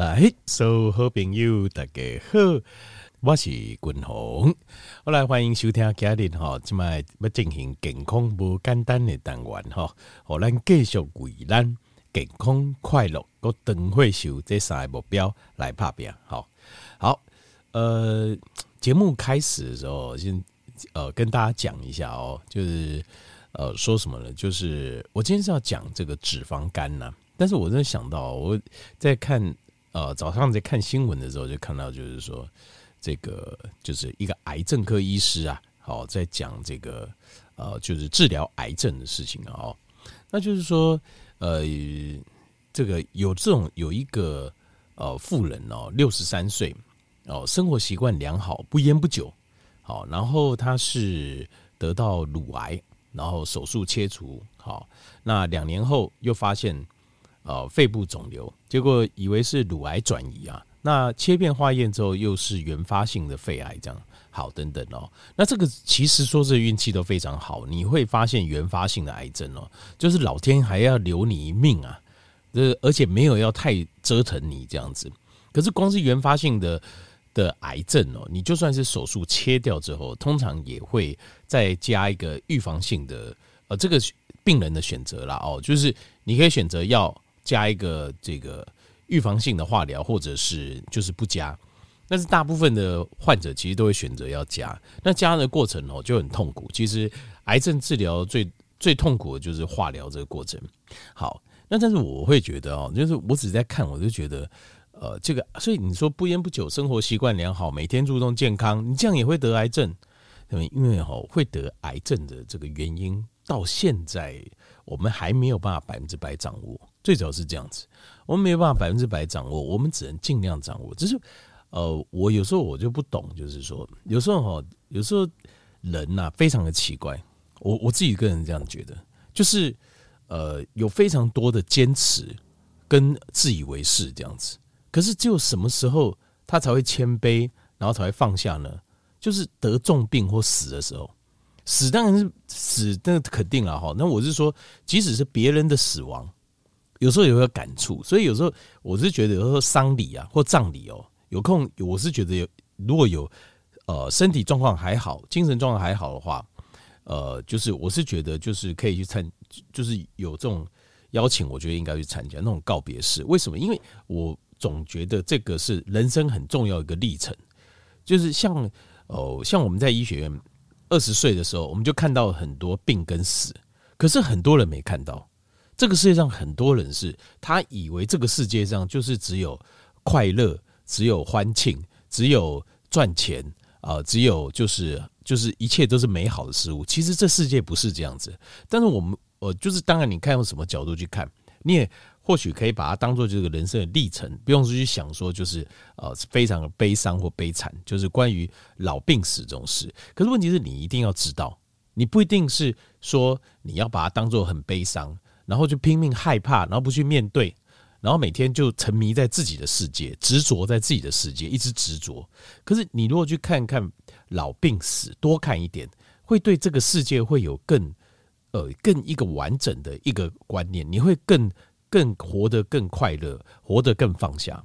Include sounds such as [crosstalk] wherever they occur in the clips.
来，所有好朋友大家好，我是君鸿，我来欢迎收听今日哈，今麦要进行健康不简单的单元哈，好，咱继续为咱健康快乐个长岁寿这三个目标来拍拼，好，好，呃，节目开始的时候先呃跟大家讲一下哦，就是呃说什么呢？就是我今天是要讲这个脂肪肝呐，但是我真的想到我在看。呃，早上在看新闻的时候，就看到就是说，这个就是一个癌症科医师啊，好在讲这个呃，就是治疗癌症的事情哦。那就是说，呃，这个有这种有一个呃妇人哦，六十三岁哦，生活习惯良好，不烟不酒，好，然后他是得到乳癌，然后手术切除，好，那两年后又发现。呃，肺部肿瘤，结果以为是乳癌转移啊，那切片化验之后又是原发性的肺癌，这样好等等哦。那这个其实说是运气都非常好，你会发现原发性的癌症哦，就是老天还要留你一命啊，这而且没有要太折腾你这样子。可是光是原发性的的癌症哦，你就算是手术切掉之后，通常也会再加一个预防性的呃这个病人的选择啦哦，就是你可以选择要。加一个这个预防性的化疗，或者是就是不加，但是大部分的患者其实都会选择要加。那加的过程哦就很痛苦。其实癌症治疗最最痛苦的就是化疗这个过程。好，那但是我会觉得哦，就是我只是在看，我就觉得呃这个，所以你说不烟不酒，生活习惯良好，每天注重健康，你这样也会得癌症？因为哦会得癌症的这个原因，到现在我们还没有办法百分之百掌握。最早是这样子，我们没有办法百分之百掌握，我们只能尽量掌握。只是，呃，我有时候我就不懂，就是说，有时候哈，有时候人呐非常的奇怪。我我自己个人这样觉得，就是呃，有非常多的坚持跟自以为是这样子。可是只有什么时候他才会谦卑，然后才会放下呢？就是得重病或死的时候，死当然是死，那肯定了哈。那我是说，即使是别人的死亡。有时候也会有感触，所以有时候我是觉得，有时候丧礼啊或葬礼哦，有空我是觉得有如果有呃身体状况还好，精神状况还好的话，呃，就是我是觉得就是可以去参，就是有这种邀请，我觉得应该去参加那种告别式。为什么？因为我总觉得这个是人生很重要一个历程，就是像哦、呃，像我们在医学院二十岁的时候，我们就看到很多病跟死，可是很多人没看到。这个世界上很多人是，他以为这个世界上就是只有快乐，只有欢庆，只有赚钱啊，只有就是就是一切都是美好的事物。其实这世界不是这样子。但是我们呃，就是当然，你看用什么角度去看，你也或许可以把它当做这个人生的历程，不用去想说就是呃非常的悲伤或悲惨，就是关于老病死这种事。可是问题是你一定要知道，你不一定是说你要把它当做很悲伤。然后就拼命害怕，然后不去面对，然后每天就沉迷在自己的世界，执着在自己的世界，一直执着。可是你如果去看看老病死，多看一点，会对这个世界会有更呃更一个完整的一个观念，你会更更活得更快乐，活得更放下。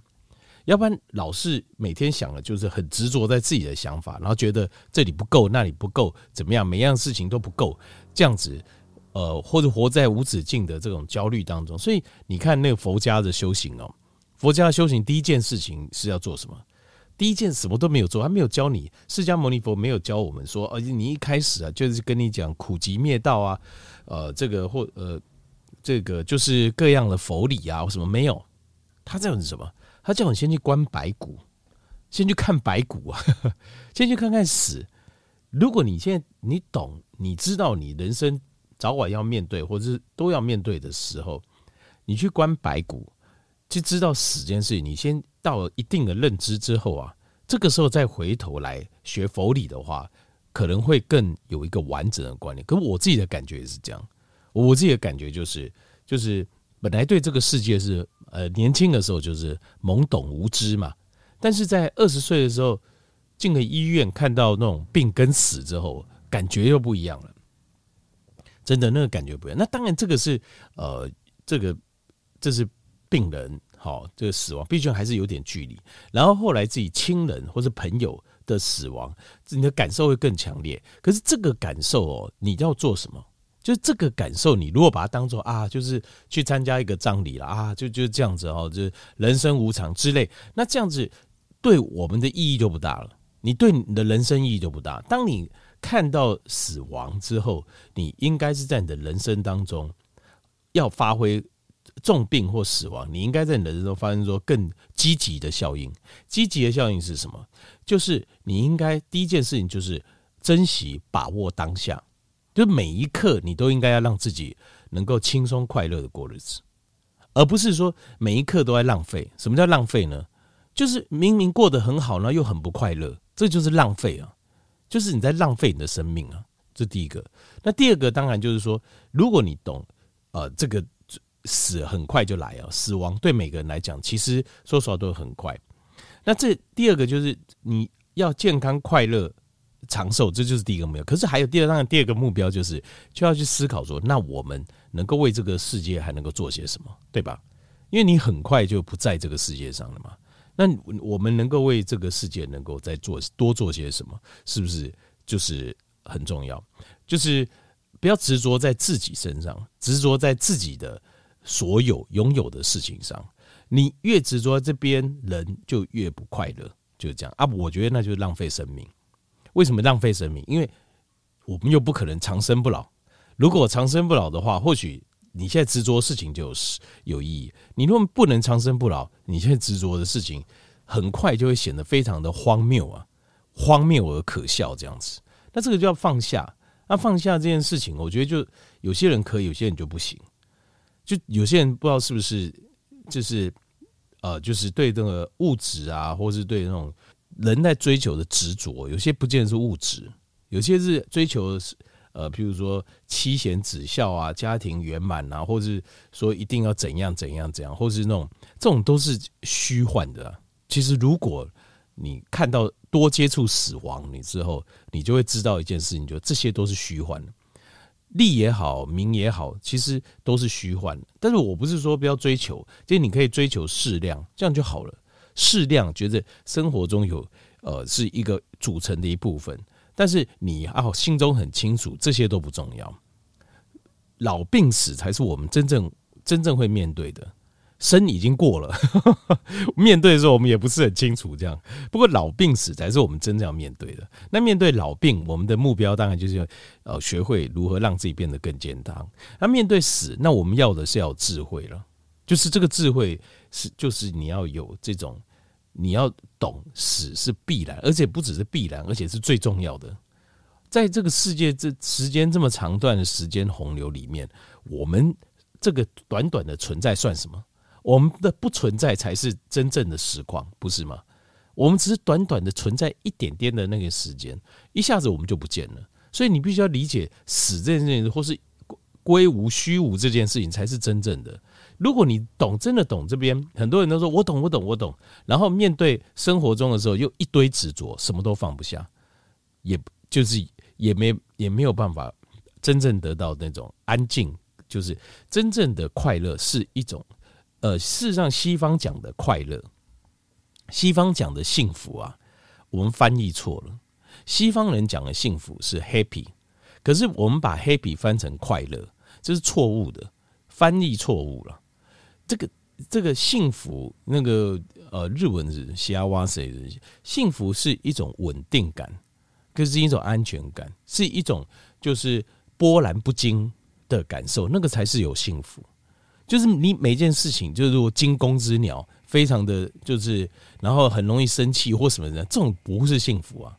要不然老是每天想的就是很执着在自己的想法，然后觉得这里不够，那里不够，怎么样，每样事情都不够，这样子。呃，或者活在无止境的这种焦虑当中，所以你看那个佛家的修行哦，佛家的修行第一件事情是要做什么？第一件什么都没有做，他没有教你，释迦牟尼佛没有教我们说，而且你一开始啊，就是跟你讲苦集灭道啊，呃，这个或呃，这个就是各样的佛理啊，什么没有？他这样是什么？他叫你先去观白骨，先去看白骨啊，先去看看死。如果你现在你懂，你知道你人生。早晚要面对，或者是都要面对的时候，你去观白骨，就知道死这件事情。你先到了一定的认知之后啊，这个时候再回头来学佛理的话，可能会更有一个完整的观念。可我自己的感觉也是这样，我自己的感觉就是，就是本来对这个世界是呃年轻的时候就是懵懂无知嘛，但是在二十岁的时候进了医院，看到那种病跟死之后，感觉又不一样了。真的那个感觉不一样。那当然，这个是呃，这个这是病人好，这个死亡毕竟还是有点距离。然后后来自己亲人或者朋友的死亡，你的感受会更强烈。可是这个感受哦，你要做什么？就是这个感受，你如果把它当做啊，就是去参加一个葬礼了啊，就就这样子哦，就是人生无常之类，那这样子对我们的意义就不大了。你对你的人生意义就不大。当你看到死亡之后，你应该是在你的人生当中要发挥重病或死亡，你应该在你的人生中发生说更积极的效应。积极的效应是什么？就是你应该第一件事情就是珍惜把握当下。就每一刻，你都应该要让自己能够轻松快乐的过日子，而不是说每一刻都在浪费。什么叫浪费呢？就是明明过得很好，然后又很不快乐，这就是浪费啊！就是你在浪费你的生命啊！这第一个。那第二个当然就是说，如果你懂，呃，这个死很快就来啊，死亡对每个人来讲，其实说实话都很快。那这第二个就是你要健康快乐。长寿，这就是第一个目标。可是还有第二，当然第二个目标就是就要去思考说，那我们能够为这个世界还能够做些什么，对吧？因为你很快就不在这个世界上了嘛。那我们能够为这个世界能够再做多做些什么，是不是就是很重要？就是不要执着在自己身上，执着在自己的所有拥有的事情上。你越执着这边，人就越不快乐，就是这样啊。我觉得那就是浪费生命。为什么浪费生命？因为我们又不可能长生不老。如果长生不老的话，或许你现在执着的事情就有有意义。你如果不能长生不老，你现在执着的事情很快就会显得非常的荒谬啊，荒谬而可笑这样子。那这个就要放下。那放下这件事情，我觉得就有些人可以，有些人就不行。就有些人不知道是不是就是呃，就是对这个物质啊，或是对那种。人在追求的执着，有些不见是物质，有些是追求的是呃，譬如说妻贤子孝啊，家庭圆满啊，或是说一定要怎样怎样怎样，或是那种这种都是虚幻的。其实，如果你看到多接触死亡，你之后你就会知道一件事情，就这些都是虚幻的，利也好，名也好，其实都是虚幻的。但是我不是说不要追求，就是你可以追求适量，这样就好了。适量，觉得生活中有呃是一个组成的一部分，但是你啊心中很清楚，这些都不重要。老病死才是我们真正真正会面对的，生已经过了，[laughs] 面对的时候我们也不是很清楚这样。不过老病死才是我们真正要面对的。那面对老病，我们的目标当然就是要呃学会如何让自己变得更健康。那面对死，那我们要的是要有智慧了，就是这个智慧。是，就是你要有这种，你要懂死是必然，而且不只是必然，而且是最重要的。在这个世界这时间这么长段的时间洪流里面，我们这个短短的存在算什么？我们的不存在才是真正的实况，不是吗？我们只是短短的存在一点点的那个时间，一下子我们就不见了。所以你必须要理解死这件事情，或是归无虚无这件事情，才是真正的。如果你懂，真的懂这边，很多人都说我懂，我懂，我懂。然后面对生活中的时候，又一堆执着，什么都放不下，也就是也没也没有办法真正得到那种安静。就是真正的快乐是一种，呃，事实上西方讲的快乐，西方讲的幸福啊，我们翻译错了。西方人讲的幸福是 happy，可是我们把 happy 翻成快乐，这是错误的，翻译错误了。这个这个幸福，那个呃，日文是幸せ，幸福是一种稳定感，更是一种安全感，是一种就是波澜不惊的感受，那个才是有幸福。就是你每件事情，就是如果惊弓之鸟，非常的就是，然后很容易生气或什么的，这种不是幸福啊，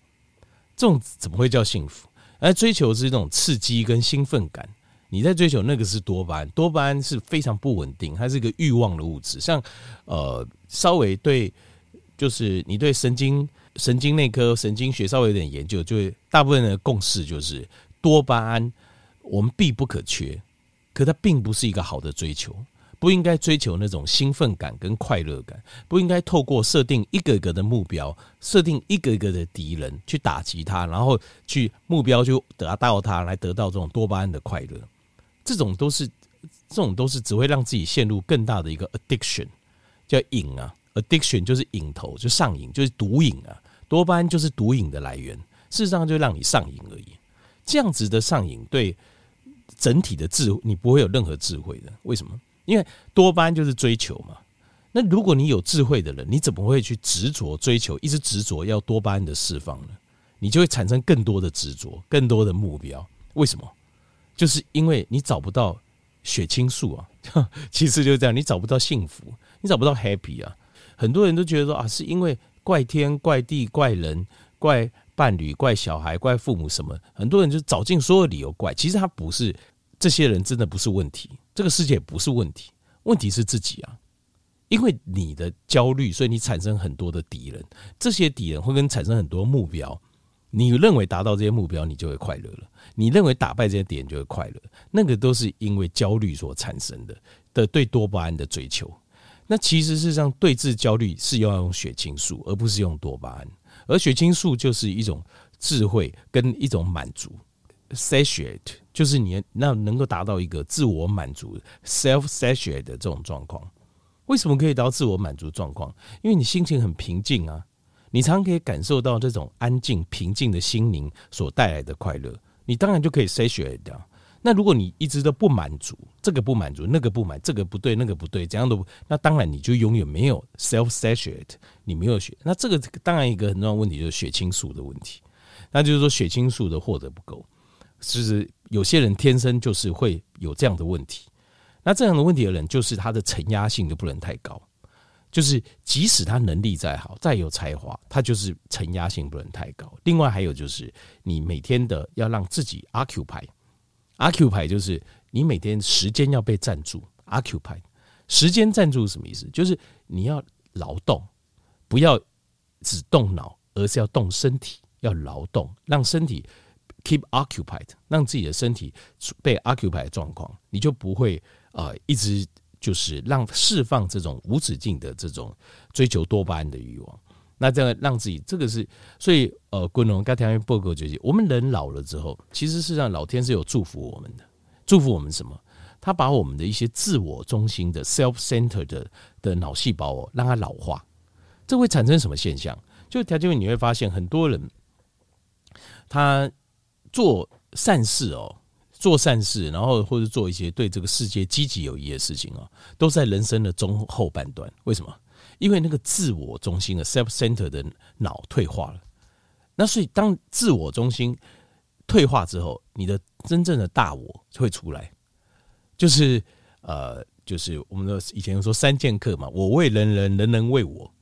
这种怎么会叫幸福？而追求是一种刺激跟兴奋感。你在追求那个是多巴胺，多巴胺是非常不稳定，它是一个欲望的物质。像呃，稍微对，就是你对神经神经内科、神经学稍微有点研究，就大部分的共识就是多巴胺我们必不可缺，可它并不是一个好的追求，不应该追求那种兴奋感跟快乐感，不应该透过设定一个个的目标，设定一个个的敌人去打击他，然后去目标就得到他来得到这种多巴胺的快乐。这种都是，这种都是只会让自己陷入更大的一个 addiction，叫瘾啊，addiction 就是瘾头，就上瘾，就是毒瘾啊。多巴胺就是毒瘾的来源，事实上就让你上瘾而已。这样子的上瘾对整体的智慧，你不会有任何智慧的。为什么？因为多巴胺就是追求嘛。那如果你有智慧的人，你怎么会去执着追求，一直执着要多巴胺的释放呢？你就会产生更多的执着，更多的目标。为什么？就是因为你找不到血清素啊。[laughs] 其实就是这样，你找不到幸福，你找不到 happy 啊。很多人都觉得说啊，是因为怪天怪地怪人怪伴侣怪小孩怪父母什么，很多人就找尽所有理由怪。其实他不是，这些人真的不是问题，这个世界不是问题，问题是自己啊。因为你的焦虑，所以你产生很多的敌人，这些敌人会跟产生很多目标。你认为达到这些目标，你就会快乐了；你认为打败这些敌人就会快乐，那个都是因为焦虑所产生的的对多巴胺的追求。那其实事实上，对治焦虑是要用血清素，而不是用多巴胺。而血清素就是一种智慧跟一种满足，satiate，就是你那能够达到一个自我满足 （self-satiate） 的这种状况。为什么可以达到自我满足状况？因为你心情很平静啊，你常可以感受到这种安静、平静的心灵所带来的快乐，你当然就可以 satiate 掉。那如果你一直都不满足，这个不满足，那个不满，这个不对，那个不对，怎样都不，那当然你就永远没有 self satiate，你没有血。那这个当然一个很重要的问题就是血清素的问题，那就是说血清素的获得不够，其实有些人天生就是会有这样的问题。那这样的问题的人，就是他的承压性就不能太高，就是即使他能力再好、再有才华，他就是承压性不能太高。另外还有就是，你每天的要让自己 occupy，occupy 就是你每天时间要被占住，occupy 时间占住是什么意思？就是你要劳动，不要只动脑，而是要动身体，要劳动，让身体 keep occupied，让自己的身体被 occupy 的状况，你就不会。啊，一直就是让释放这种无止境的这种追求多巴胺的欲望，那这样让自己这个是，所以呃，滚龙刚才报告就是，我们人老了之后，其实事实上老天是有祝福我们的，祝福我们什么？他把我们的一些自我中心的 self-centered 的的脑细胞哦，让它老化，这会产生什么现象？就条件你会发现很多人他做善事哦。做善事，然后或者做一些对这个世界积极有益的事情啊，都在人生的中后半段。为什么？因为那个自我中心的 self-center 的脑退化了。那所以当自我中心退化之后，你的真正的大我会出来，就是呃，就是我们的以前说三剑客嘛，我为人人，人人为我。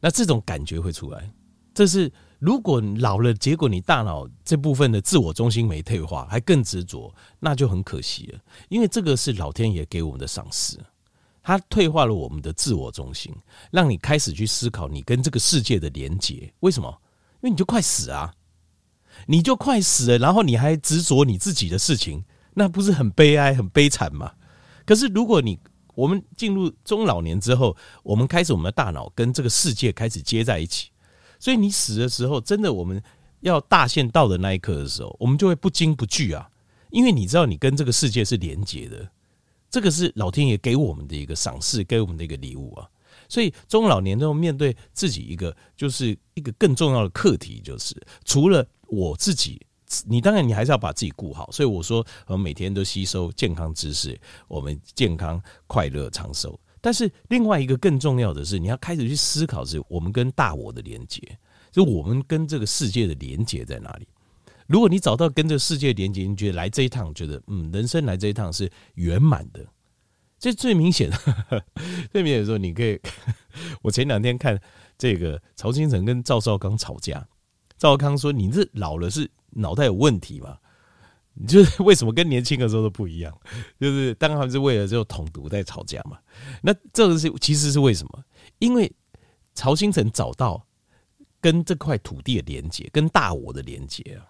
那这种感觉会出来，这是。如果老了，结果你大脑这部分的自我中心没退化，还更执着，那就很可惜了。因为这个是老天爷给我们的赏识，他退化了我们的自我中心，让你开始去思考你跟这个世界的连结。为什么？因为你就快死啊，你就快死了，然后你还执着你自己的事情，那不是很悲哀、很悲惨吗？可是如果你我们进入中老年之后，我们开始我们的大脑跟这个世界开始接在一起。所以你死的时候，真的我们要大限到的那一刻的时候，我们就会不惊不惧啊，因为你知道你跟这个世界是连结的，这个是老天爷给我们的一个赏赐，给我们的一个礼物啊。所以中老年都要面对自己一个就是一个更重要的课题，就是除了我自己，你当然你还是要把自己顾好。所以我说，我们每天都吸收健康知识，我们健康快乐长寿。但是另外一个更重要的是，你要开始去思考，是我们跟大我的连接，就我们跟这个世界的连接在哪里？如果你找到跟这个世界连接，你觉得来这一趟，觉得嗯，人生来这一趟是圆满的。这最明显的，[laughs] 最明显的时候，你可以，[laughs] 我前两天看这个曹兴诚跟赵少康吵架，赵少康说：“你这老了是脑袋有问题吗？”你就是为什么跟年轻的时候都不一样？就是当然是为了这种统独在吵架嘛。那这个是其实是为什么？因为曹兴诚找到跟这块土地的连接，跟大我的连接啊。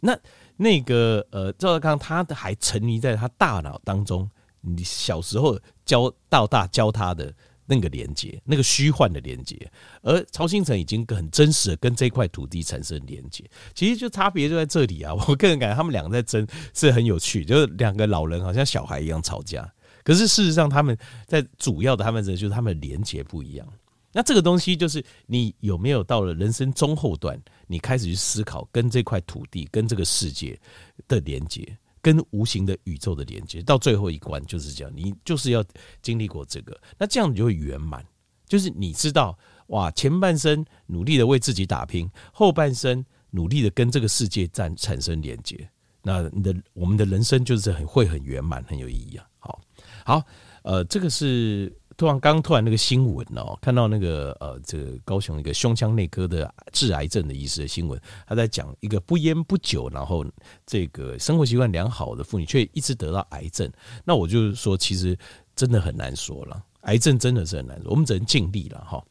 那那个呃，赵德康他还沉迷在他大脑当中，你小时候教到大教他的。那个连接，那个虚幻的连接，而曹兴诚已经很真实的跟这块土地产生连接，其实就差别就在这里啊！[laughs] 我个人感觉他们两个在争是很有趣，就是两个老人好像小孩一样吵架，可是事实上，他们在主要的他们的就是他们的连接不一样。那这个东西就是你有没有到了人生中后段，你开始去思考跟这块土地、跟这个世界的连接，跟无形的宇宙的连接，到最后一关就是这样，你就是要经历过这个，那这样你就会圆满。就是你知道，哇，前半生努力的为自己打拼，后半生努力的跟这个世界产产生连接，那你的我们的人生就是很会很圆满，很有意义啊。好，好，呃，这个是。突然，刚突然那个新闻哦，看到那个呃，这个高雄一个胸腔内科的治癌症的医师的新闻，他在讲一个不烟不酒，然后这个生活习惯良好的妇女却一直得到癌症。那我就是说，其实真的很难说了，癌症真的是很难说，我们只能尽力了哈。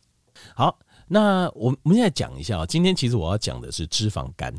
好，那我我们现在讲一下啊，今天其实我要讲的是脂肪肝。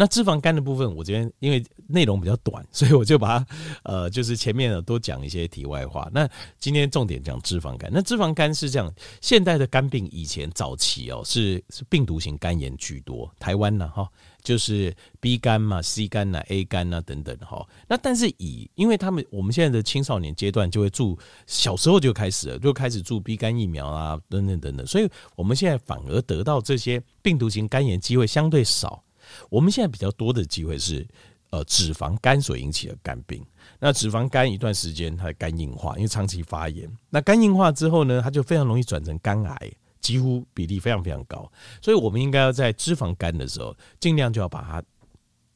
那脂肪肝的部分，我这边因为内容比较短，所以我就把它呃，就是前面呢多讲一些题外话。那今天重点讲脂肪肝。那脂肪肝是这样，现代的肝病以前早期哦是是病毒型肝炎居多，台湾呢哈就是 B 肝嘛、C 肝呐、A 肝呐等等哈。那但是以因为他们我们现在的青少年阶段就会注小时候就开始了，就开始注 B 肝疫苗啊等等等等，所以我们现在反而得到这些病毒型肝炎机会相对少。我们现在比较多的机会是，呃，脂肪肝所引起的肝病。那脂肪肝一段时间它的肝硬化，因为长期发炎。那肝硬化之后呢，它就非常容易转成肝癌，几乎比例非常非常高。所以我们应该要在脂肪肝的时候，尽量就要把它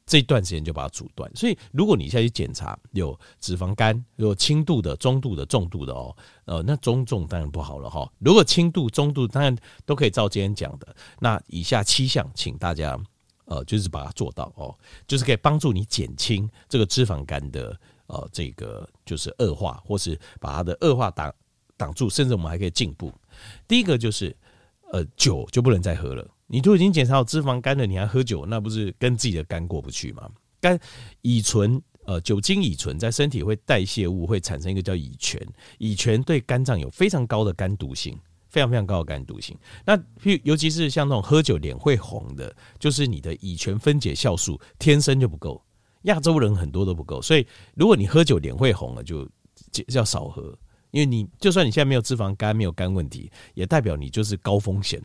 这段时间就把它阻断。所以如果你现在去检查有脂肪肝，有轻度的、中度的、重度的哦，呃，那中重当然不好了哈。如果轻度、中度，当然都可以照今天讲的。那以下七项，请大家。呃，就是把它做到哦，就是可以帮助你减轻这个脂肪肝的呃这个就是恶化，或是把它的恶化挡挡住，甚至我们还可以进步。第一个就是呃酒就不能再喝了，你都已经检查到脂肪肝了，你还喝酒，那不是跟自己的肝过不去吗？肝乙醇呃酒精乙醇在身体会代谢物，会产生一个叫乙醛，乙醛对肝脏有非常高的肝毒性。非常非常高的肝毒性，那譬如尤其是像那种喝酒脸会红的，就是你的乙醛分解酵素天生就不够，亚洲人很多都不够，所以如果你喝酒脸会红了，就要少喝，因为你就算你现在没有脂肪肝，没有肝问题，也代表你就是高风险，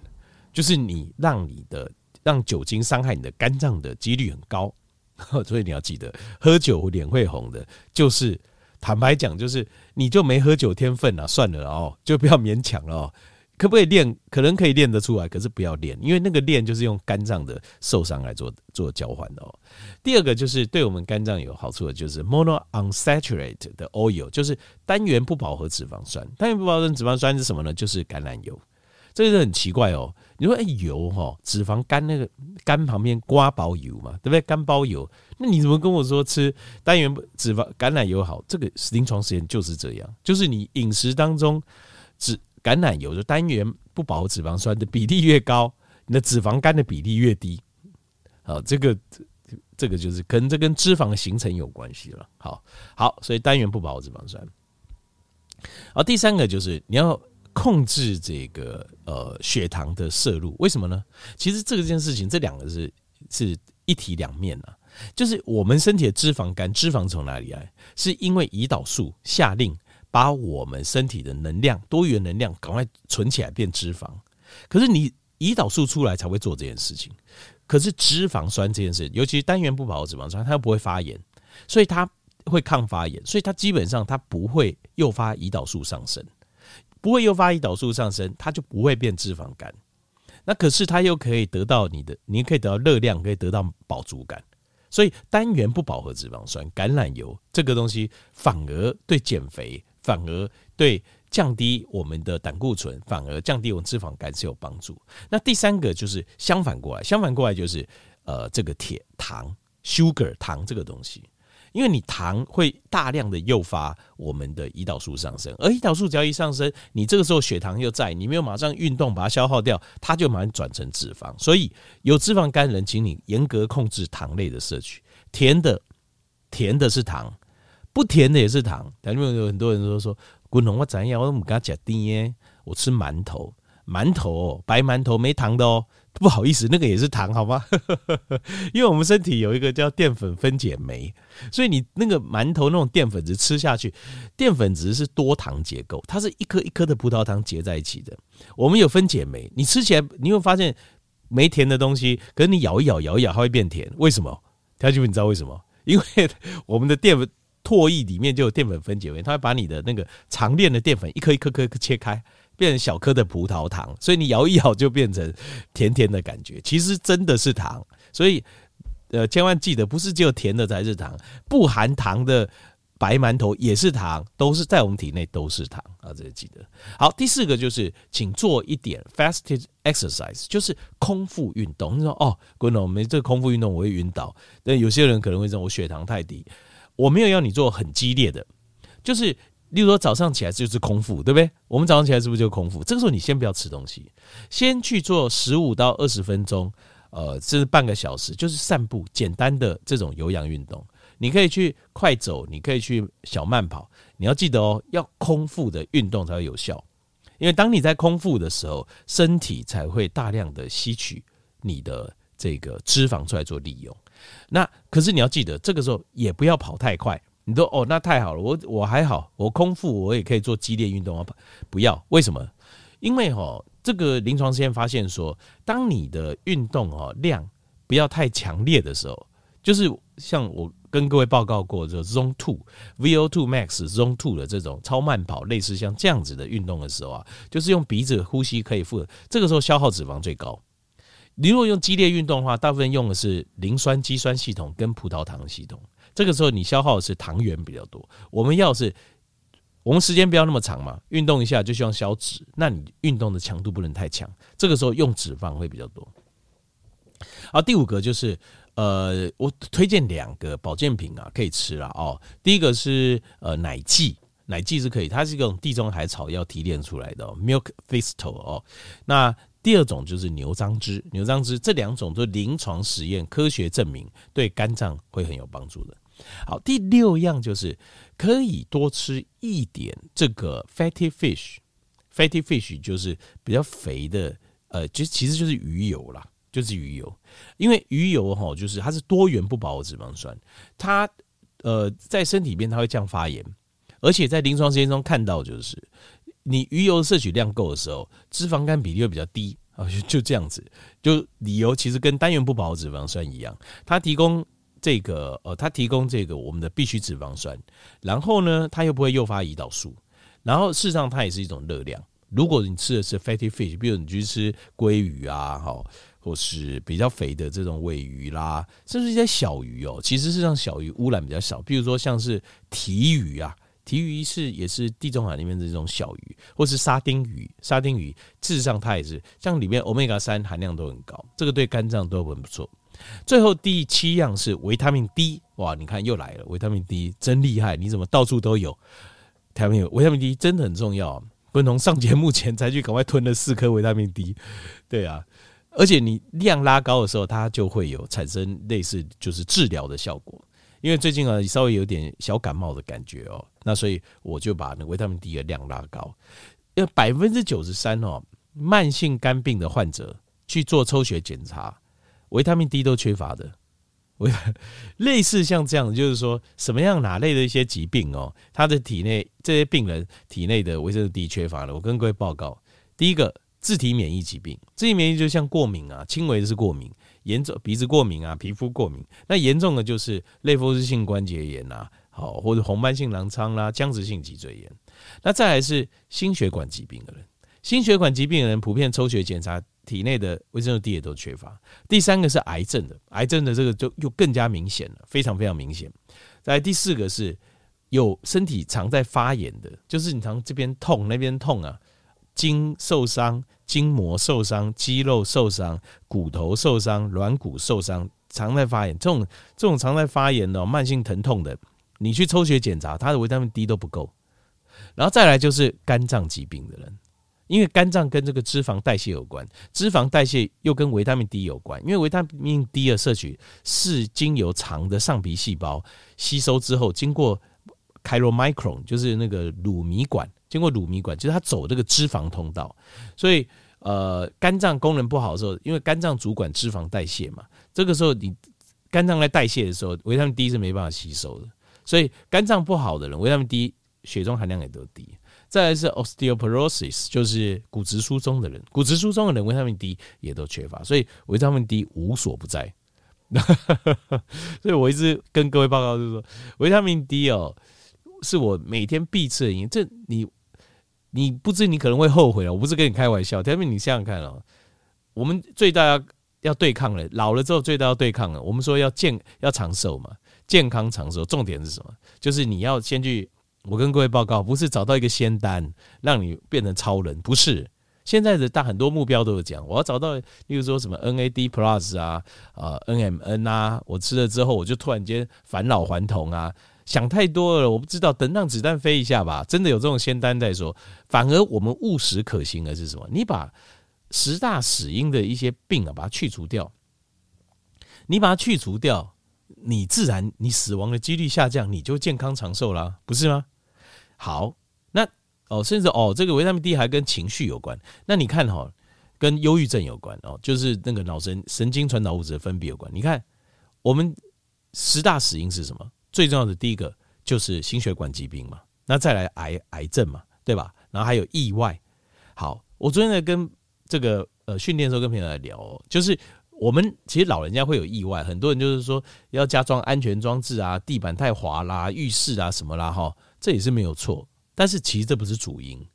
就是你让你的让酒精伤害你的肝脏的几率很高，[laughs] 所以你要记得，喝酒脸会红的，就是坦白讲，就是你就没喝酒天分啊，算了哦，就不要勉强了哦。可不可以练？可能可以练得出来，可是不要练，因为那个练就是用肝脏的受伤来做做交换的哦。第二个就是对我们肝脏有好处的，就是 monounsaturated 的 oil，就是单元不饱和脂肪酸。单元不饱和脂肪酸是什么呢？就是橄榄油。这个是很奇怪哦。你说哎，油哈，脂肪肝那个肝旁边瓜包油嘛，对不对？肝包油，那你怎么跟我说吃单元脂肪橄榄油好？这个临床实验就是这样，就是你饮食当中脂橄榄油的单元不饱和脂肪酸的比例越高，你的脂肪肝的比例越低。好，这个这个就是可能这跟脂肪的形成有关系了。好，好，所以单元不饱和脂肪酸。好，第三个就是你要控制这个呃血糖的摄入，为什么呢？其实这个件事情，这两个是是一体两面啊。就是我们身体的脂肪肝，脂肪从哪里来？是因为胰岛素下令。把我们身体的能量、多元能量赶快存起来变脂肪，可是你胰岛素出来才会做这件事情。可是脂肪酸这件事，尤其是单元不饱和脂肪酸，它又不会发炎，所以它会抗发炎，所以它基本上它不会诱发胰岛素上升，不会诱发胰岛素上升，它就不会变脂肪肝。那可是它又可以得到你的，你可以得到热量，可以得到饱足感。所以单元不饱和脂肪酸、橄榄油这个东西，反而对减肥。反而对降低我们的胆固醇，反而降低我们脂肪肝是有帮助。那第三个就是相反过来，相反过来就是呃，这个铁糖 sugar 糖这个东西，因为你糖会大量的诱发我们的胰岛素上升，而胰岛素只要一上升，你这个时候血糖又在，你没有马上运动把它消耗掉，它就马上转成脂肪。所以有脂肪肝人，请你严格控制糖类的摄取，甜的甜的是糖。不甜的也是糖，因为有很多人都说滚龙我怎样，我都不跟他讲甜耶。我吃馒头，馒头，白馒头没糖的哦。不好意思，那个也是糖，好吗？[laughs] 因为我们身体有一个叫淀粉分解酶，所以你那个馒头那种淀粉质吃下去，淀粉质是多糖结构，它是一颗一颗的葡萄糖结在一起的。我们有分解酶，你吃起来你会发现没甜的东西，可是你咬一咬，咬一咬，它会变甜。为什么？条件你知道为什么？因为 [laughs] 我们的淀粉唾液里面就有淀粉分解酶，它会把你的那个长链的淀粉一颗一颗颗切开。变成小颗的葡萄糖，所以你摇一摇就变成甜甜的感觉。其实真的是糖，所以呃，千万记得，不是只有甜的才是糖，不含糖的白馒头也是糖，都是在我们体内都是糖啊，这个记得。好，第四个就是，请做一点 fasted exercise，就是空腹运动。你说哦，滚龙，没这个空腹运动我会晕倒。但有些人可能会说我血糖太低，我没有要你做很激烈的，就是。例如说早上起来就是空腹，对不对？我们早上起来是不是就空腹？这个时候你先不要吃东西，先去做十五到二十分钟，呃，这是半个小时，就是散步，简单的这种有氧运动。你可以去快走，你可以去小慢跑。你要记得哦，要空腹的运动才会有效，因为当你在空腹的时候，身体才会大量的吸取你的这个脂肪出来做利用。那可是你要记得，这个时候也不要跑太快。你都哦，那太好了，我我还好，我空腹我也可以做激烈运动啊，不要，为什么？因为哈，这个临床实验发现说，当你的运动哦量不要太强烈的时候，就是像我跟各位报告过，就 Zone Two VO Two Max Zone Two 的这种超慢跑，类似像这样子的运动的时候啊，就是用鼻子呼吸可以负，这个时候消耗脂肪最高。你如果用激烈运动的话，大部分用的是磷酸肌酸系统跟葡萄糖系统。这个时候你消耗的是糖原比较多，我们要是我们时间不要那么长嘛，运动一下就希望消脂，那你运动的强度不能太强，这个时候用脂肪会比较多。好，第五个就是呃，我推荐两个保健品啊，可以吃了哦。第一个是呃奶蓟，奶蓟是可以，它是一种地中海草药提炼出来的，，milk thistle 哦。那第二种就是牛樟芝，牛樟芝这两种都临床实验科学证明对肝脏会很有帮助的。好，第六样就是可以多吃一点这个 fatty fish，fatty fish 就是比较肥的，呃，就其实就是鱼油啦，就是鱼油，因为鱼油哈，就是它是多元不饱和脂肪酸，它呃在身体里面它会降发炎，而且在临床实验中看到就是你鱼油摄取量够的时候，脂肪肝比例会比较低啊，就这样子，就理由其实跟单元不饱和脂肪酸一样，它提供。这个呃，它提供这个我们的必需脂肪酸，然后呢，它又不会诱发胰岛素，然后事实上它也是一种热量。如果你吃的是 fatty fish，比如你去吃鲑鱼啊，哈，或是比较肥的这种尾鱼啦，甚至一些小鱼哦，其实是让小鱼污染比较少。比如说像是鯷鱼啊，提鱼是也是地中海里面的这种小鱼，或是沙丁鱼，沙丁鱼事实上它也是像里面欧米伽三含量都很高，这个对肝脏都很不错。最后第七样是维他命 D，哇，你看又来了，维他命 D 真厉害，你怎么到处都有？台湾有维他命 D 真的很重要。文同上节目前才去赶快吞了四颗维他命 D，对啊，而且你量拉高的时候，它就会有产生类似就是治疗的效果。因为最近啊，稍微有点小感冒的感觉哦，那所以我就把那维他命 D 的量拉高，因为百分之九十三哦，慢性肝病的患者去做抽血检查。维他命 D 都缺乏的，维 [laughs] 类似像这样，就是说什么样哪类的一些疾病哦，他的体内这些病人体内的维生素 D 缺乏了。我跟各位报告，第一个自体免疫疾病，自体免疫就像过敏啊，轻微的是过敏，严重鼻子过敏啊，皮肤过敏，那严重的就是类风湿性关节炎呐，好或者红斑性狼疮啦，僵直性脊椎炎，那再来是心血管疾病的人，心血管疾病的人普遍抽血检查。体内的维生素 D 也都缺乏。第三个是癌症的，癌症的这个就又更加明显了，非常非常明显。再第四个是有身体常在发炎的，就是你常这边痛那边痛啊，筋受伤、筋膜受伤、肌肉受伤、骨头受伤、软骨受伤，常在发炎。这种这种常在发炎的慢性疼痛的，你去抽血检查，他的维他命 D 都不够。然后再来就是肝脏疾病的人。因为肝脏跟这个脂肪代谢有关，脂肪代谢又跟维他命 D 有关。因为维他命 D 的摄取是经由肠的上皮细胞吸收之后，经过 chylomicron，就是那个乳糜管，经过乳糜管，就是它走这个脂肪通道。所以，呃肝脏功能不好的时候，因为肝脏主管脂肪代谢嘛，这个时候你肝脏在代谢的时候，维他命 D 是没办法吸收的，所以肝脏不好的人，维他命 D 血中含量也都低。再来是 osteoporosis，就是骨质疏松的人，骨质疏松的人维他命 D 也都缺乏，所以维他命 D 无所不在。[laughs] 所以我一直跟各位报告就是说，维他命 D 哦，是我每天必吃的饮。这你你不知你可能会后悔了，我不是跟你开玩笑。因为你想想看哦，我们最大要要对抗的，老了之后最大要对抗的，我们说要健要长寿嘛，健康长寿，重点是什么？就是你要先去。我跟各位报告，不是找到一个仙丹让你变成超人，不是。现在的大很多目标都有讲，我要找到，例如说什么 NAD Plus 啊，啊 NMN 啊，我吃了之后，我就突然间返老还童啊，想太多了，我不知道，等让子弹飞一下吧。真的有这种仙丹再说，反而我们务实可行的是什么？你把十大死因的一些病啊，把它去除掉，你把它去除掉，你自然你死亡的几率下降，你就健康长寿啦，不是吗？好，那哦，甚至哦，这个维他命 D 还跟情绪有关。那你看哈，跟忧郁症有关哦，就是那个脑神神经传导物质的分泌有关。你看，我们十大死因是什么？最重要的第一个就是心血管疾病嘛，那再来癌癌症嘛，对吧？然后还有意外。好，我昨天在跟这个呃训练的时候跟朋友来聊，就是我们其实老人家会有意外，很多人就是说要加装安全装置啊，地板太滑啦，浴室啊什么啦哈。这也是没有错，但是其实这不是主因。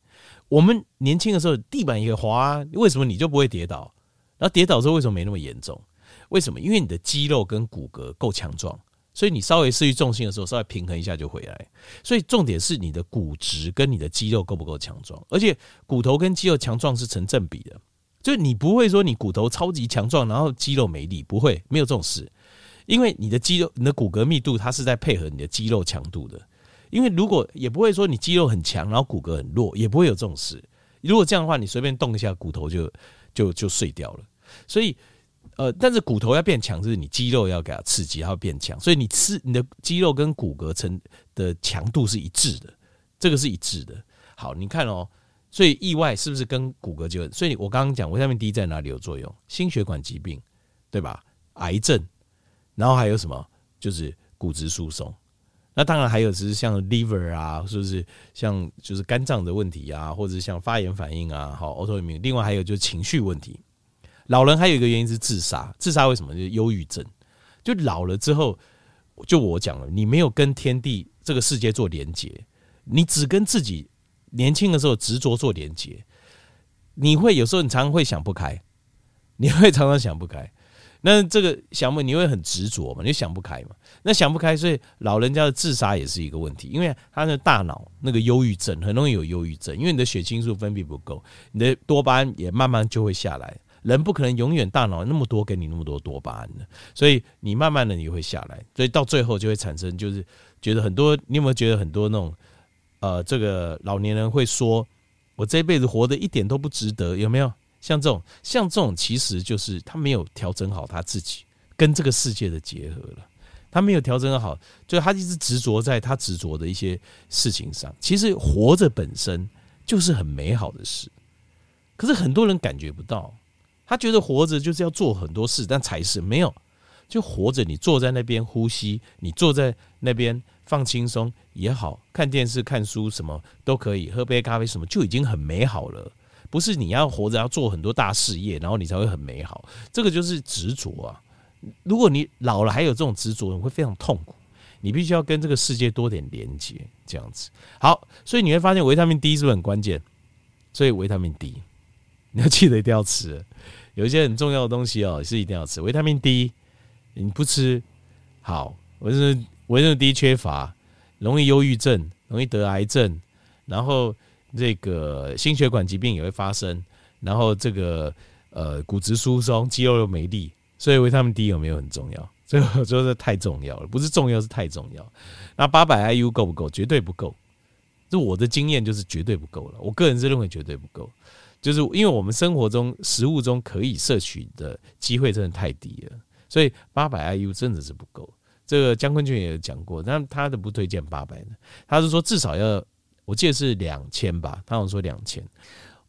我们年轻的时候地板也滑，为什么你就不会跌倒？然后跌倒之后为什么没那么严重？为什么？因为你的肌肉跟骨骼够强壮，所以你稍微失去重心的时候，稍微平衡一下就回来。所以重点是你的骨质跟你的肌肉够不够强壮，而且骨头跟肌肉强壮是成正比的，就你不会说你骨头超级强壮，然后肌肉没力，不会，没有这种事。因为你的肌肉、你的骨骼密度，它是在配合你的肌肉强度的。因为如果也不会说你肌肉很强，然后骨骼很弱，也不会有这种事。如果这样的话，你随便动一下，骨头就就就碎掉了。所以，呃，但是骨头要变强，就是你肌肉要给它刺激，它会变强。所以你吃你的肌肉跟骨骼层的强度是一致的，这个是一致的。好，你看哦，所以意外是不是跟骨骼就？所以我刚刚讲维他命 D 在哪里有作用？心血管疾病，对吧？癌症，然后还有什么？就是骨质疏松。那当然还有只是像 liver 啊，是不是像就是肝脏的问题啊，或者是像发炎反应啊，好 autoimmune。另外还有就是情绪问题。老人还有一个原因是自杀，自杀为什么？就是忧郁症。就老了之后，就我讲了，你没有跟天地这个世界做连接，你只跟自己年轻的时候执着做连接，你会有时候你常常会想不开，你会常常想不开。那这个想不，你会很执着嘛？你想不开嘛？那想不开，所以老人家的自杀也是一个问题，因为他的大脑那个忧郁症很容易有忧郁症，因为你的血清素分泌不够，你的多巴胺也慢慢就会下来。人不可能永远大脑那么多给你那么多多巴胺的，所以你慢慢的你会下来，所以到最后就会产生就是觉得很多，你有没有觉得很多那种呃，这个老年人会说，我这一辈子活得一点都不值得，有没有？像这种，像这种，其实就是他没有调整好他自己跟这个世界的结合了。他没有调整好，就是他一直执着在他执着的一些事情上。其实活着本身就是很美好的事，可是很多人感觉不到。他觉得活着就是要做很多事，但才是没有。就活着，你坐在那边呼吸，你坐在那边放轻松也好，看电视、看书什么都可以，喝杯咖啡什么就已经很美好了。不是你要活着要做很多大事业，然后你才会很美好。这个就是执着啊！如果你老了还有这种执着，你会非常痛苦。你必须要跟这个世界多点连接，这样子。好，所以你会发现维他命 D 是不是很关键？所以维他命 D 你要记得一定要吃。有一些很重要的东西哦，是一定要吃。维他命 D 你不吃，好，维生维生素 D 缺乏，容易忧郁症，容易得癌症，然后。这个心血管疾病也会发生，然后这个呃骨质疏松，肌肉又没力，所以维他命 D 有没有很重要？[laughs] 这个我觉得太重要了，不是重要，是太重要。那八百 IU 够不够？绝对不够。这我的经验就是绝对不够了。我个人是认为绝对不够，就是因为我们生活中食物中可以摄取的机会真的太低了，所以八百 IU 真的是不够。这个江坤俊也有讲过，但他的不推荐八百的，他是说至少要。我记得是两千吧，他好像说两千。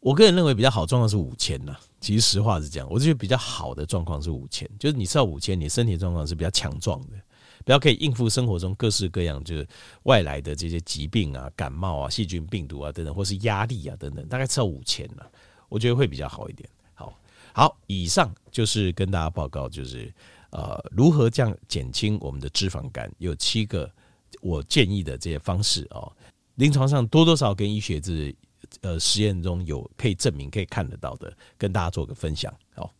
我个人认为比较好状况是五千呐。其实实话是这样，我就觉得比较好的状况是五千，就是你吃到五千，你身体状况是比较强壮的，比较可以应付生活中各式各样就是外来的这些疾病啊、感冒啊、细菌、病毒啊等等，或是压力啊等等，大概吃到五千了，我觉得会比较好一点。好，好，以上就是跟大家报告，就是呃如何降减轻我们的脂肪肝，有七个我建议的这些方式哦，临床上多多少跟医学是。呃，实验中有可以证明、可以看得到的，跟大家做个分享。好。